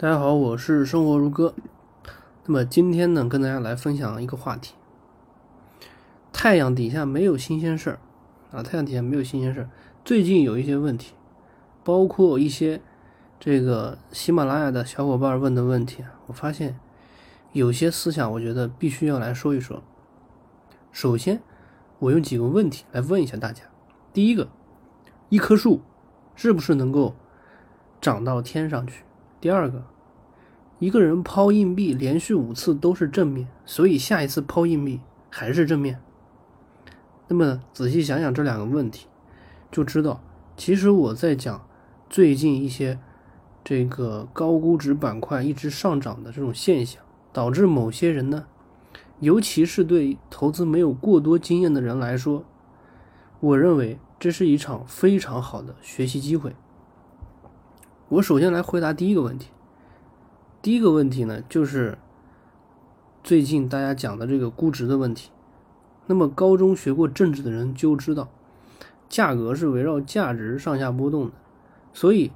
大家好，我是生活如歌。那么今天呢，跟大家来分享一个话题：太阳底下没有新鲜事儿啊！太阳底下没有新鲜事儿。最近有一些问题，包括一些这个喜马拉雅的小伙伴问的问题，我发现有些思想，我觉得必须要来说一说。首先，我用几个问题来问一下大家：第一个，一棵树是不是能够长到天上去？第二个，一个人抛硬币连续五次都是正面，所以下一次抛硬币还是正面。那么仔细想想这两个问题，就知道其实我在讲最近一些这个高估值板块一直上涨的这种现象，导致某些人呢，尤其是对投资没有过多经验的人来说，我认为这是一场非常好的学习机会。我首先来回答第一个问题。第一个问题呢，就是最近大家讲的这个估值的问题。那么高中学过政治的人就知道，价格是围绕价值上下波动的，所以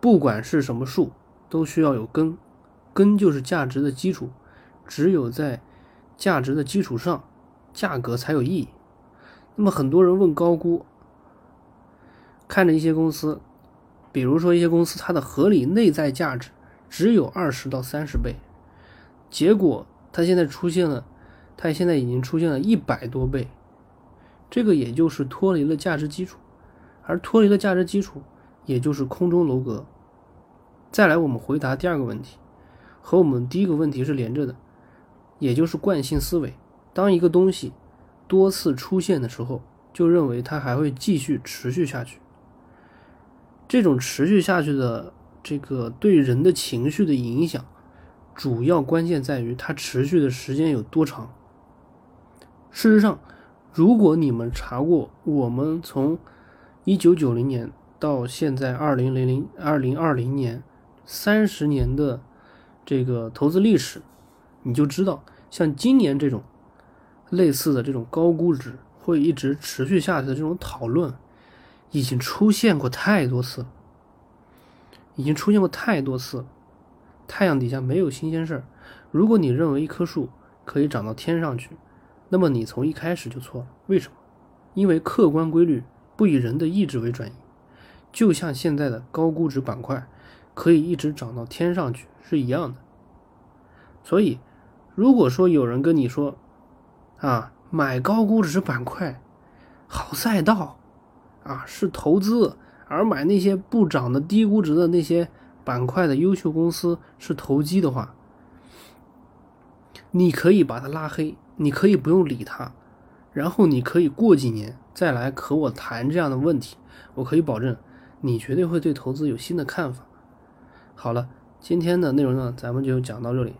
不管是什么数，都需要有根，根就是价值的基础。只有在价值的基础上，价格才有意义。那么很多人问高估，看着一些公司。比如说一些公司，它的合理内在价值只有二十到三十倍，结果它现在出现了，它现在已经出现了一百多倍，这个也就是脱离了价值基础，而脱离了价值基础，也就是空中楼阁。再来，我们回答第二个问题，和我们第一个问题是连着的，也就是惯性思维。当一个东西多次出现的时候，就认为它还会继续持续下去。这种持续下去的这个对人的情绪的影响，主要关键在于它持续的时间有多长。事实上，如果你们查过我们从一九九零年到现在二零零零二零二零年三十年的这个投资历史，你就知道，像今年这种类似的这种高估值会一直持续下去的这种讨论。已经出现过太多次，已经出现过太多次。太阳底下没有新鲜事儿。如果你认为一棵树可以长到天上去，那么你从一开始就错了。为什么？因为客观规律不以人的意志为转移。就像现在的高估值板块可以一直涨到天上去是一样的。所以，如果说有人跟你说，啊，买高估值板块，好赛道。啊，是投资，而买那些不涨的低估值的那些板块的优秀公司是投机的话，你可以把它拉黑，你可以不用理它，然后你可以过几年再来和我谈这样的问题，我可以保证你绝对会对投资有新的看法。好了，今天的内容呢，咱们就讲到这里。